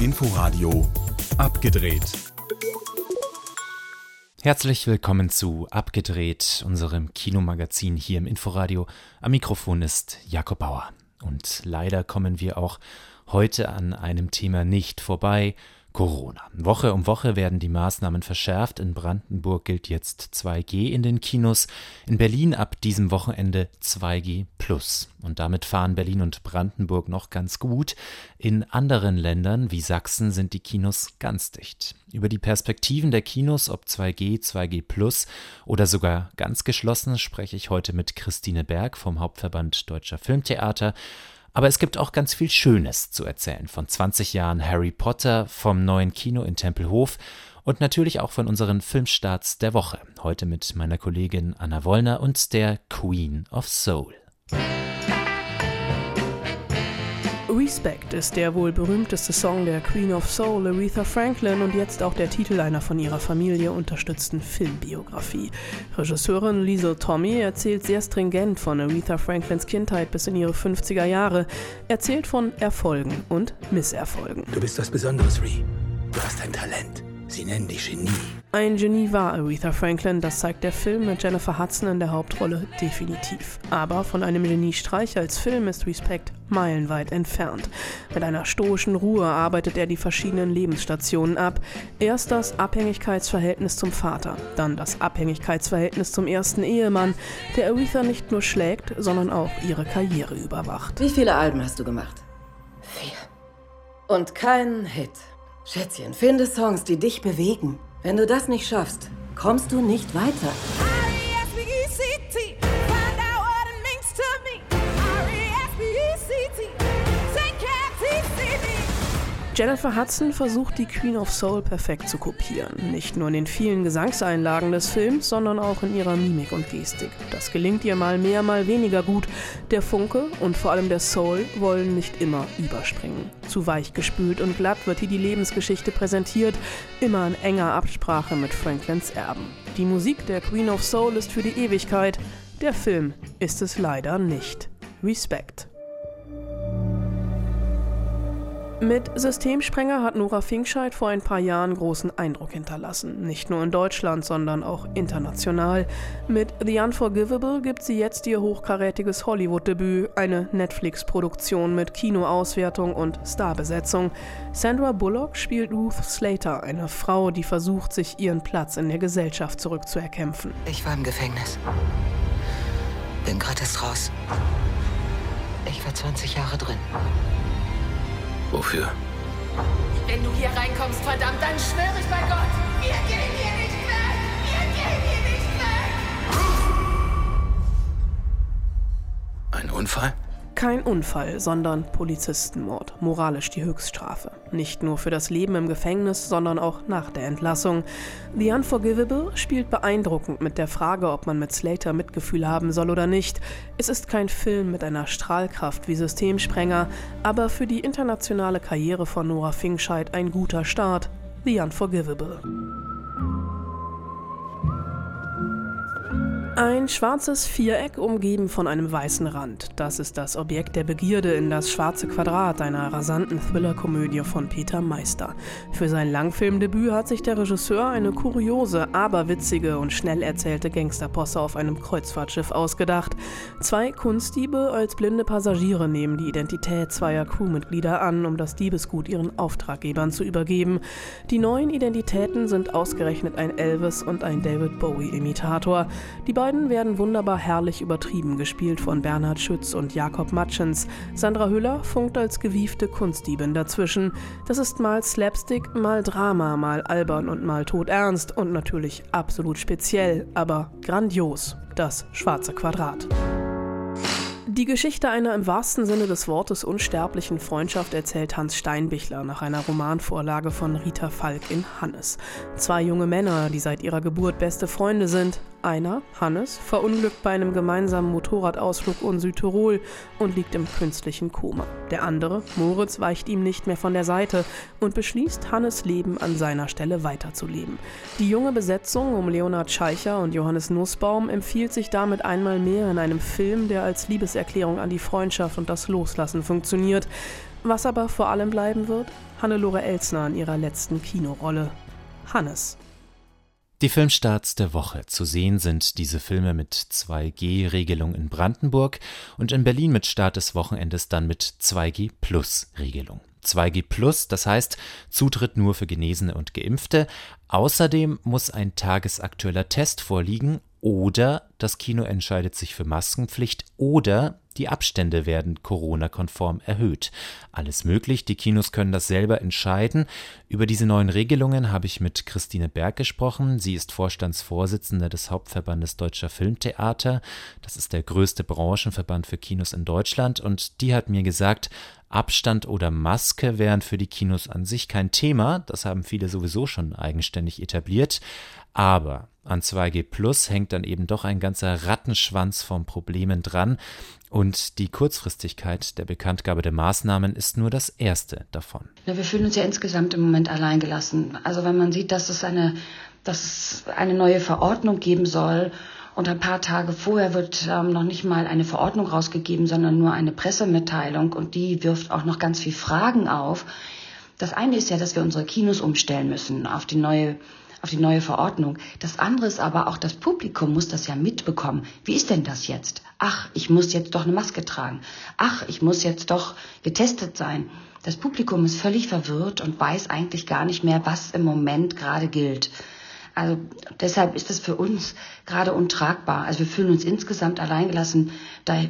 Inforadio abgedreht. Herzlich willkommen zu Abgedreht, unserem Kinomagazin hier im Inforadio. Am Mikrofon ist Jakob Bauer. Und leider kommen wir auch heute an einem Thema nicht vorbei. Corona. Woche um Woche werden die Maßnahmen verschärft. In Brandenburg gilt jetzt 2G in den Kinos. In Berlin ab diesem Wochenende 2G plus. Und damit fahren Berlin und Brandenburg noch ganz gut. In anderen Ländern wie Sachsen sind die Kinos ganz dicht. Über die Perspektiven der Kinos, ob 2G, 2G plus oder sogar ganz geschlossen, spreche ich heute mit Christine Berg vom Hauptverband Deutscher Filmtheater. Aber es gibt auch ganz viel Schönes zu erzählen von 20 Jahren Harry Potter, vom neuen Kino in Tempelhof und natürlich auch von unseren Filmstarts der Woche. Heute mit meiner Kollegin Anna Wollner und der Queen of Soul. Respect ist der wohl berühmteste Song der Queen of Soul, Aretha Franklin, und jetzt auch der Titel einer von ihrer Familie unterstützten Filmbiografie. Regisseurin Liesel Tommy erzählt sehr stringent von Aretha Franklins Kindheit bis in ihre 50er Jahre, erzählt von Erfolgen und Misserfolgen. Du bist was Besonderes, Ree. Du hast ein Talent. Sie nennen dich Genie. Ein Genie war Aretha Franklin, das zeigt der Film mit Jennifer Hudson in der Hauptrolle definitiv. Aber von einem Geniestreich als Film ist Respect meilenweit entfernt. Mit einer stoischen Ruhe arbeitet er die verschiedenen Lebensstationen ab. Erst das Abhängigkeitsverhältnis zum Vater, dann das Abhängigkeitsverhältnis zum ersten Ehemann, der Aretha nicht nur schlägt, sondern auch ihre Karriere überwacht. Wie viele Alben hast du gemacht? Vier. Und kein Hit. Schätzchen, finde Songs, die dich bewegen. Wenn du das nicht schaffst, kommst du nicht weiter. Jennifer Hudson versucht die Queen of Soul perfekt zu kopieren. Nicht nur in den vielen Gesangseinlagen des Films, sondern auch in ihrer Mimik und Gestik. Das gelingt ihr mal mehr, mal weniger gut. Der Funke und vor allem der Soul wollen nicht immer überspringen. Zu weich gespült und glatt wird hier die Lebensgeschichte präsentiert, immer in enger Absprache mit Franklins Erben. Die Musik der Queen of Soul ist für die Ewigkeit, der Film ist es leider nicht. Respekt. Mit Systemsprenger hat Nora Finkscheid vor ein paar Jahren großen Eindruck hinterlassen. Nicht nur in Deutschland, sondern auch international. Mit The Unforgivable gibt sie jetzt ihr hochkarätiges Hollywood-Debüt, eine Netflix-Produktion mit Kinoauswertung und Starbesetzung. Sandra Bullock spielt Ruth Slater, eine Frau, die versucht, sich ihren Platz in der Gesellschaft zurückzuerkämpfen. Ich war im Gefängnis. Bin gratis raus. Ich war 20 Jahre drin. Wofür? Wenn du hier reinkommst, verdammt, dann schwöre ich bei Gott, wir gehen hier nicht weg! Wir gehen hier nicht weg! Ein Unfall? Kein Unfall, sondern Polizistenmord. Moralisch die Höchststrafe. Nicht nur für das Leben im Gefängnis, sondern auch nach der Entlassung. The Unforgivable spielt beeindruckend mit der Frage, ob man mit Slater Mitgefühl haben soll oder nicht. Es ist kein Film mit einer Strahlkraft wie Systemsprenger, aber für die internationale Karriere von Nora Finkscheid ein guter Start. The Unforgivable. Ein schwarzes Viereck umgeben von einem weißen Rand. Das ist das Objekt der Begierde in das schwarze Quadrat einer rasanten Thriller-Komödie von Peter Meister. Für sein Langfilmdebüt hat sich der Regisseur eine kuriose, aber witzige und schnell erzählte Gangsterposse auf einem Kreuzfahrtschiff ausgedacht. Zwei Kunstdiebe als blinde Passagiere nehmen die Identität zweier Crewmitglieder an, um das Diebesgut ihren Auftraggebern zu übergeben. Die neuen Identitäten sind ausgerechnet ein Elvis und ein David Bowie-Imitator. Die beiden werden wunderbar herrlich übertrieben, gespielt von Bernhard Schütz und Jakob Matschens. Sandra Hüller funkt als gewiefte Kunstdiebin dazwischen. Das ist mal Slapstick, mal Drama, mal albern und mal todernst und natürlich absolut speziell, aber grandios. Das schwarze Quadrat. Die Geschichte einer im wahrsten Sinne des Wortes unsterblichen Freundschaft erzählt Hans Steinbichler nach einer Romanvorlage von Rita Falk in Hannes. Zwei junge Männer, die seit ihrer Geburt beste Freunde sind, einer, Hannes, verunglückt bei einem gemeinsamen Motorradausflug in Südtirol und liegt im künstlichen Koma. Der andere, Moritz, weicht ihm nicht mehr von der Seite und beschließt, Hannes Leben an seiner Stelle weiterzuleben. Die junge Besetzung um Leonhard Scheicher und Johannes Nussbaum empfiehlt sich damit einmal mehr in einem Film, der als Liebeserklärung an die Freundschaft und das Loslassen funktioniert. Was aber vor allem bleiben wird? Hannelore Elsner in ihrer letzten Kinorolle. Hannes. Die Filmstarts der Woche. Zu sehen sind diese Filme mit 2G-Regelung in Brandenburg und in Berlin mit Start des Wochenendes dann mit 2G-Plus-Regelung. 2G Plus, das heißt Zutritt nur für Genesene und Geimpfte. Außerdem muss ein tagesaktueller Test vorliegen oder das Kino entscheidet sich für Maskenpflicht oder die Abstände werden Corona-konform erhöht. Alles möglich, die Kinos können das selber entscheiden. Über diese neuen Regelungen habe ich mit Christine Berg gesprochen. Sie ist Vorstandsvorsitzende des Hauptverbandes Deutscher Filmtheater. Das ist der größte Branchenverband für Kinos in Deutschland und die hat mir gesagt, Abstand oder Maske wären für die Kinos an sich kein Thema, das haben viele sowieso schon eigenständig etabliert, aber an 2G Plus hängt dann eben doch ein ganzer Rattenschwanz von Problemen dran und die Kurzfristigkeit der Bekanntgabe der Maßnahmen ist nur das erste davon. Ja, wir fühlen uns ja insgesamt im Moment alleingelassen. Also wenn man sieht, dass es eine, dass es eine neue Verordnung geben soll und ein paar Tage vorher wird ähm, noch nicht mal eine Verordnung rausgegeben, sondern nur eine Pressemitteilung und die wirft auch noch ganz viel Fragen auf. Das eine ist ja, dass wir unsere Kinos umstellen müssen auf die neue auf die neue Verordnung. Das andere ist aber auch, das Publikum muss das ja mitbekommen. Wie ist denn das jetzt? Ach, ich muss jetzt doch eine Maske tragen. Ach, ich muss jetzt doch getestet sein. Das Publikum ist völlig verwirrt und weiß eigentlich gar nicht mehr, was im Moment gerade gilt. Also deshalb ist es für uns gerade untragbar. Also wir fühlen uns insgesamt alleingelassen. Da,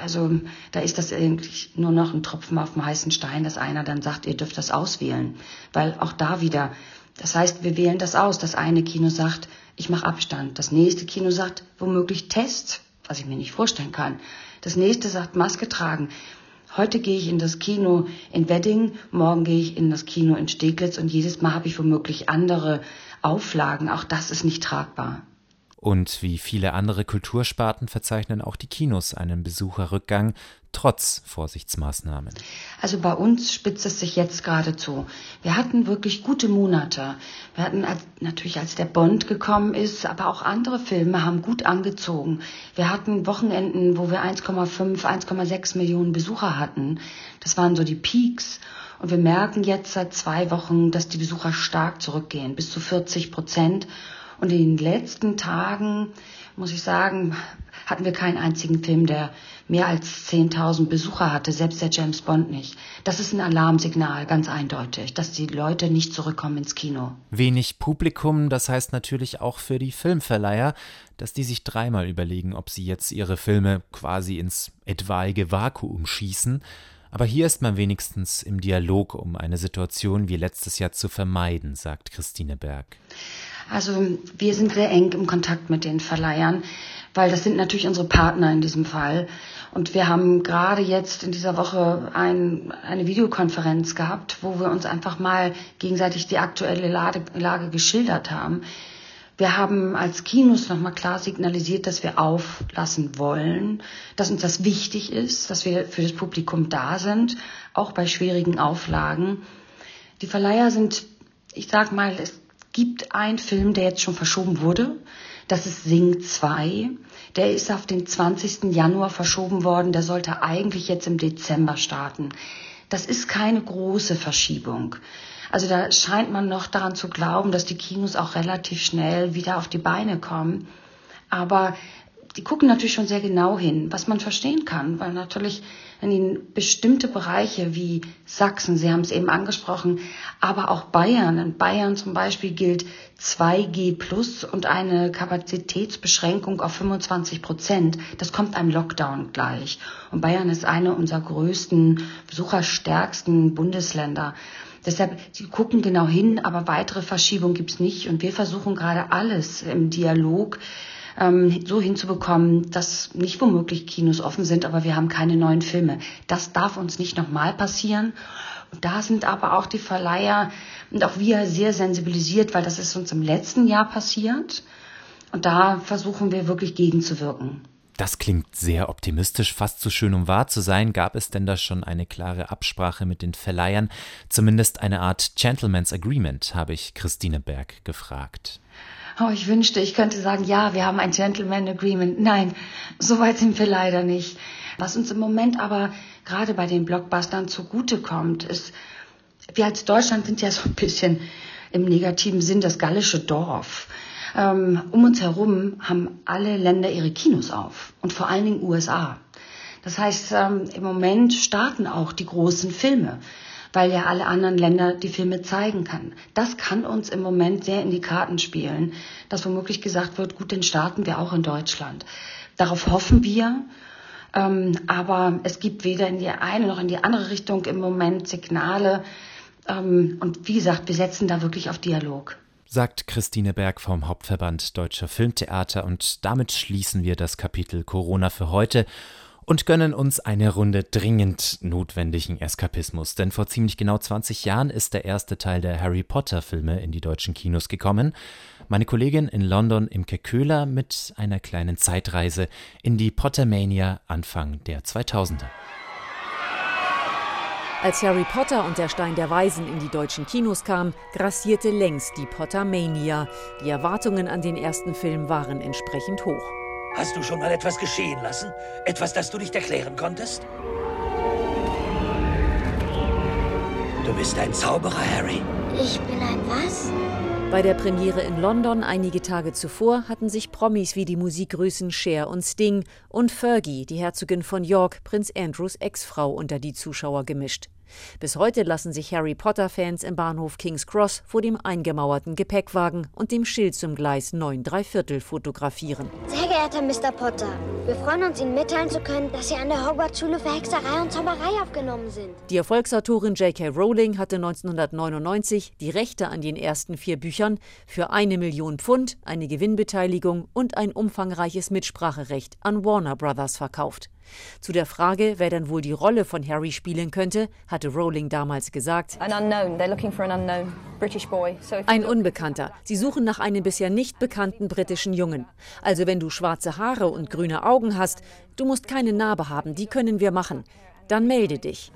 also da ist das eigentlich nur noch ein Tropfen auf dem heißen Stein, dass einer dann sagt, ihr dürft das auswählen. Weil auch da wieder, das heißt, wir wählen das aus. Das eine Kino sagt, ich mache Abstand. Das nächste Kino sagt, womöglich Test, was ich mir nicht vorstellen kann. Das nächste sagt Maske tragen. Heute gehe ich in das Kino in Wedding, morgen gehe ich in das Kino in Steglitz und jedes Mal habe ich womöglich andere Auflagen. Auch das ist nicht tragbar. Und wie viele andere Kultursparten verzeichnen auch die Kinos einen Besucherrückgang trotz Vorsichtsmaßnahmen. Also bei uns spitzt es sich jetzt gerade zu. Wir hatten wirklich gute Monate. Wir hatten als, natürlich, als der Bond gekommen ist, aber auch andere Filme haben gut angezogen. Wir hatten Wochenenden, wo wir 1,5, 1,6 Millionen Besucher hatten. Das waren so die Peaks. Und wir merken jetzt seit zwei Wochen, dass die Besucher stark zurückgehen, bis zu 40 Prozent. Und in den letzten Tagen, muss ich sagen, hatten wir keinen einzigen Film, der mehr als 10.000 Besucher hatte, selbst der James Bond nicht. Das ist ein Alarmsignal, ganz eindeutig, dass die Leute nicht zurückkommen ins Kino. Wenig Publikum, das heißt natürlich auch für die Filmverleiher, dass die sich dreimal überlegen, ob sie jetzt ihre Filme quasi ins etwaige Vakuum schießen. Aber hier ist man wenigstens im Dialog, um eine Situation wie letztes Jahr zu vermeiden, sagt Christine Berg. Also wir sind sehr eng im Kontakt mit den Verleihern, weil das sind natürlich unsere Partner in diesem Fall. Und wir haben gerade jetzt in dieser Woche ein, eine Videokonferenz gehabt, wo wir uns einfach mal gegenseitig die aktuelle Lage, Lage geschildert haben. Wir haben als Kinos nochmal klar signalisiert, dass wir auflassen wollen, dass uns das wichtig ist, dass wir für das Publikum da sind, auch bei schwierigen Auflagen. Die Verleiher sind, ich sag mal, es gibt einen Film, der jetzt schon verschoben wurde. Das ist Sing 2. Der ist auf den 20. Januar verschoben worden. Der sollte eigentlich jetzt im Dezember starten. Das ist keine große Verschiebung. Also da scheint man noch daran zu glauben, dass die Kinos auch relativ schnell wieder auf die Beine kommen. Aber die gucken natürlich schon sehr genau hin, was man verstehen kann, weil natürlich in bestimmte Bereiche wie Sachsen, Sie haben es eben angesprochen, aber auch Bayern. In Bayern zum Beispiel gilt 2G plus und eine Kapazitätsbeschränkung auf 25 Prozent. Das kommt einem Lockdown gleich. Und Bayern ist eine unserer größten, besucherstärksten Bundesländer. Deshalb, sie gucken genau hin, aber weitere Verschiebung gibt's nicht. Und wir versuchen gerade alles im Dialog ähm, so hinzubekommen, dass nicht womöglich Kinos offen sind, aber wir haben keine neuen Filme. Das darf uns nicht nochmal passieren. Und da sind aber auch die Verleiher und auch wir sehr sensibilisiert, weil das ist uns im letzten Jahr passiert. Und da versuchen wir wirklich gegenzuwirken. Das klingt sehr optimistisch, fast zu schön, um wahr zu sein. Gab es denn da schon eine klare Absprache mit den Verleihern? Zumindest eine Art Gentleman's Agreement, habe ich Christine Berg gefragt. Oh, ich wünschte, ich könnte sagen, ja, wir haben ein Gentleman Agreement. Nein, so weit sind wir leider nicht. Was uns im Moment aber gerade bei den Blockbustern zugutekommt, ist, wir als Deutschland sind ja so ein bisschen im negativen Sinn das gallische Dorf. Ähm, um uns herum haben alle Länder ihre Kinos auf und vor allen Dingen USA. Das heißt, ähm, im Moment starten auch die großen Filme, weil ja alle anderen Länder die Filme zeigen kann. Das kann uns im Moment sehr in die Karten spielen, dass womöglich gesagt wird, gut, dann starten wir auch in Deutschland. Darauf hoffen wir. Ähm, aber es gibt weder in die eine noch in die andere Richtung im Moment Signale. Und wie gesagt, wir setzen da wirklich auf Dialog sagt Christine Berg vom Hauptverband Deutscher Filmtheater und damit schließen wir das Kapitel Corona für heute und gönnen uns eine Runde dringend notwendigen Eskapismus. Denn vor ziemlich genau 20 Jahren ist der erste Teil der Harry Potter Filme in die deutschen Kinos gekommen. Meine Kollegin in London Imke Köhler mit einer kleinen Zeitreise in die Pottermania Anfang der 2000er. Als Harry Potter und der Stein der Weisen in die deutschen Kinos kam, grassierte längst die Pottermania. Die Erwartungen an den ersten Film waren entsprechend hoch. Hast du schon mal etwas geschehen lassen? Etwas, das du nicht erklären konntest? Du bist ein Zauberer, Harry. Ich bin ein was? Bei der Premiere in London einige Tage zuvor hatten sich Promis wie die Musikgrößen Cher und Sting und Fergie, die Herzogin von York, Prinz Andrews Ex-Frau, unter die Zuschauer gemischt. Bis heute lassen sich Harry Potter-Fans im Bahnhof King's Cross vor dem eingemauerten Gepäckwagen und dem Schild zum Gleis 9 Viertel fotografieren. Sehr geehrter Mr. Potter, wir freuen uns, Ihnen mitteilen zu können, dass Sie an der Hogwarts-Schule für Hexerei und Zauberei aufgenommen sind. Die Erfolgsautorin J.K. Rowling hatte 1999 die Rechte an den ersten vier Büchern für eine Million Pfund, eine Gewinnbeteiligung und ein umfangreiches Mitspracherecht an Warner Brothers verkauft. Zu der Frage, wer denn wohl die Rolle von Harry spielen könnte, hatte Rowling damals gesagt: Ein Unbekannter. Sie suchen nach einem bisher nicht bekannten britischen Jungen. Also wenn du schwarze Haare und grüne Augen hast, du musst keine Narbe haben, die können wir machen dann melde dich.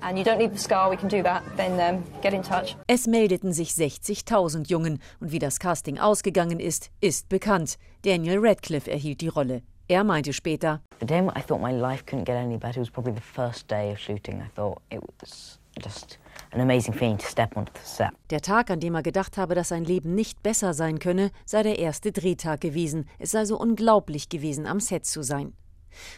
Es meldeten sich 60.000 Jungen und wie das Casting ausgegangen ist, ist bekannt. Daniel Radcliffe erhielt die Rolle. Er meinte später, The day I thought my life couldn't get any better was probably the first day of shooting. I thought it was just an amazing feeling to step onto the set. Der Tag, an dem er gedacht habe, dass sein Leben nicht besser sein könne, sei der erste Drehtag gewesen. Es sei so unglaublich gewesen, am Set zu sein.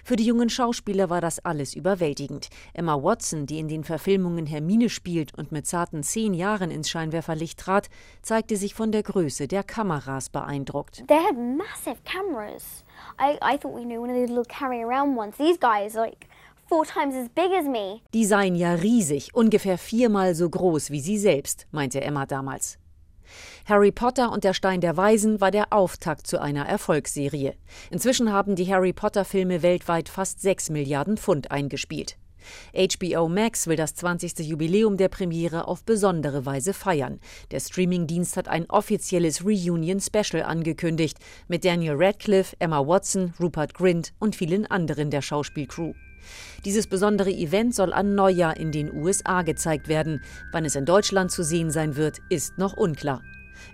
Für die jungen Schauspieler war das alles überwältigend. Emma Watson, die in den Verfilmungen Hermine spielt und mit zarten zehn Jahren ins Scheinwerferlicht trat, zeigte sich von der Größe der Kameras beeindruckt. They had massive cameras. I, I thought, you know, one of these little carry around ones. These guys, like, four times as big as me. Die seien ja riesig, ungefähr viermal so groß wie sie selbst, meinte Emma damals. Harry Potter und der Stein der Weisen war der Auftakt zu einer Erfolgsserie. Inzwischen haben die Harry Potter Filme weltweit fast 6 Milliarden Pfund eingespielt. HBO Max will das 20. Jubiläum der Premiere auf besondere Weise feiern. Der Streamingdienst hat ein offizielles Reunion-Special angekündigt mit Daniel Radcliffe, Emma Watson, Rupert Grint und vielen anderen der Schauspielcrew. Dieses besondere Event soll an Neujahr in den USA gezeigt werden. Wann es in Deutschland zu sehen sein wird, ist noch unklar.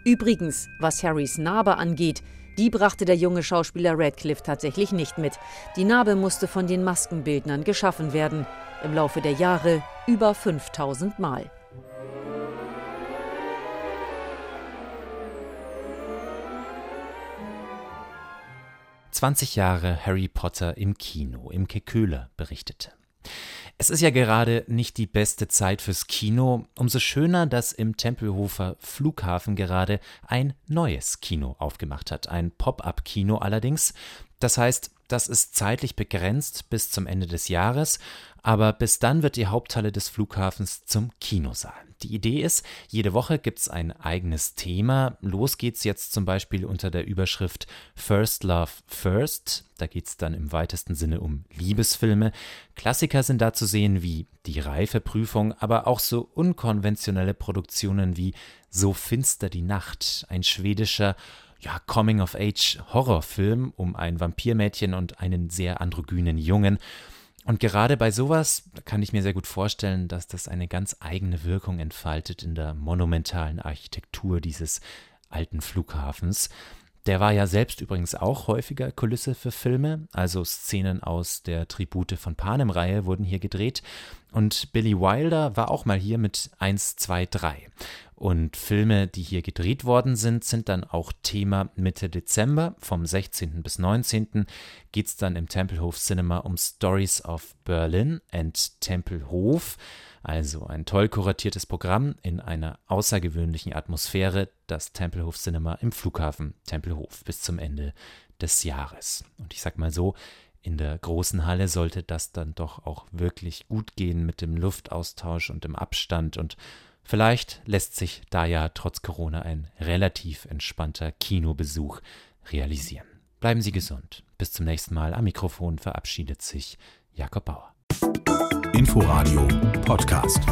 Übrigens, was Harrys Narbe angeht, die brachte der junge Schauspieler Radcliffe tatsächlich nicht mit. Die Narbe musste von den Maskenbildnern geschaffen werden. Im Laufe der Jahre über 5000 Mal. »20 Jahre Harry Potter im Kino«, Imke Köhler berichtete. Es ist ja gerade nicht die beste Zeit fürs Kino. Umso schöner, dass im Tempelhofer Flughafen gerade ein neues Kino aufgemacht hat. Ein Pop-up-Kino allerdings. Das heißt, das ist zeitlich begrenzt bis zum Ende des Jahres, aber bis dann wird die Haupthalle des Flughafens zum Kinosaal. Die Idee ist, jede Woche gibt es ein eigenes Thema. Los geht's jetzt zum Beispiel unter der Überschrift First Love First. Da geht es dann im weitesten Sinne um Liebesfilme. Klassiker sind da zu sehen wie Die Reifeprüfung, aber auch so unkonventionelle Produktionen wie So finster die Nacht, ein schwedischer ja, Coming-of-Age-Horrorfilm um ein Vampirmädchen und einen sehr androgynen Jungen. Und gerade bei sowas kann ich mir sehr gut vorstellen, dass das eine ganz eigene Wirkung entfaltet in der monumentalen Architektur dieses alten Flughafens. Der war ja selbst übrigens auch häufiger Kulisse für Filme, also Szenen aus der Tribute von Panem-Reihe wurden hier gedreht. Und Billy Wilder war auch mal hier mit 1, 2, 3. Und Filme, die hier gedreht worden sind, sind dann auch Thema Mitte Dezember. Vom 16. bis 19. geht es dann im Tempelhof Cinema um Stories of Berlin and Tempelhof. Also ein toll kuratiertes Programm in einer außergewöhnlichen Atmosphäre, das Tempelhof Cinema im Flughafen Tempelhof bis zum Ende des Jahres. Und ich sag mal so, in der großen Halle sollte das dann doch auch wirklich gut gehen mit dem Luftaustausch und dem Abstand und vielleicht lässt sich da ja trotz Corona ein relativ entspannter Kinobesuch realisieren. Bleiben Sie gesund. Bis zum nächsten Mal. Am Mikrofon verabschiedet sich Jakob Bauer. Inforadio Podcast.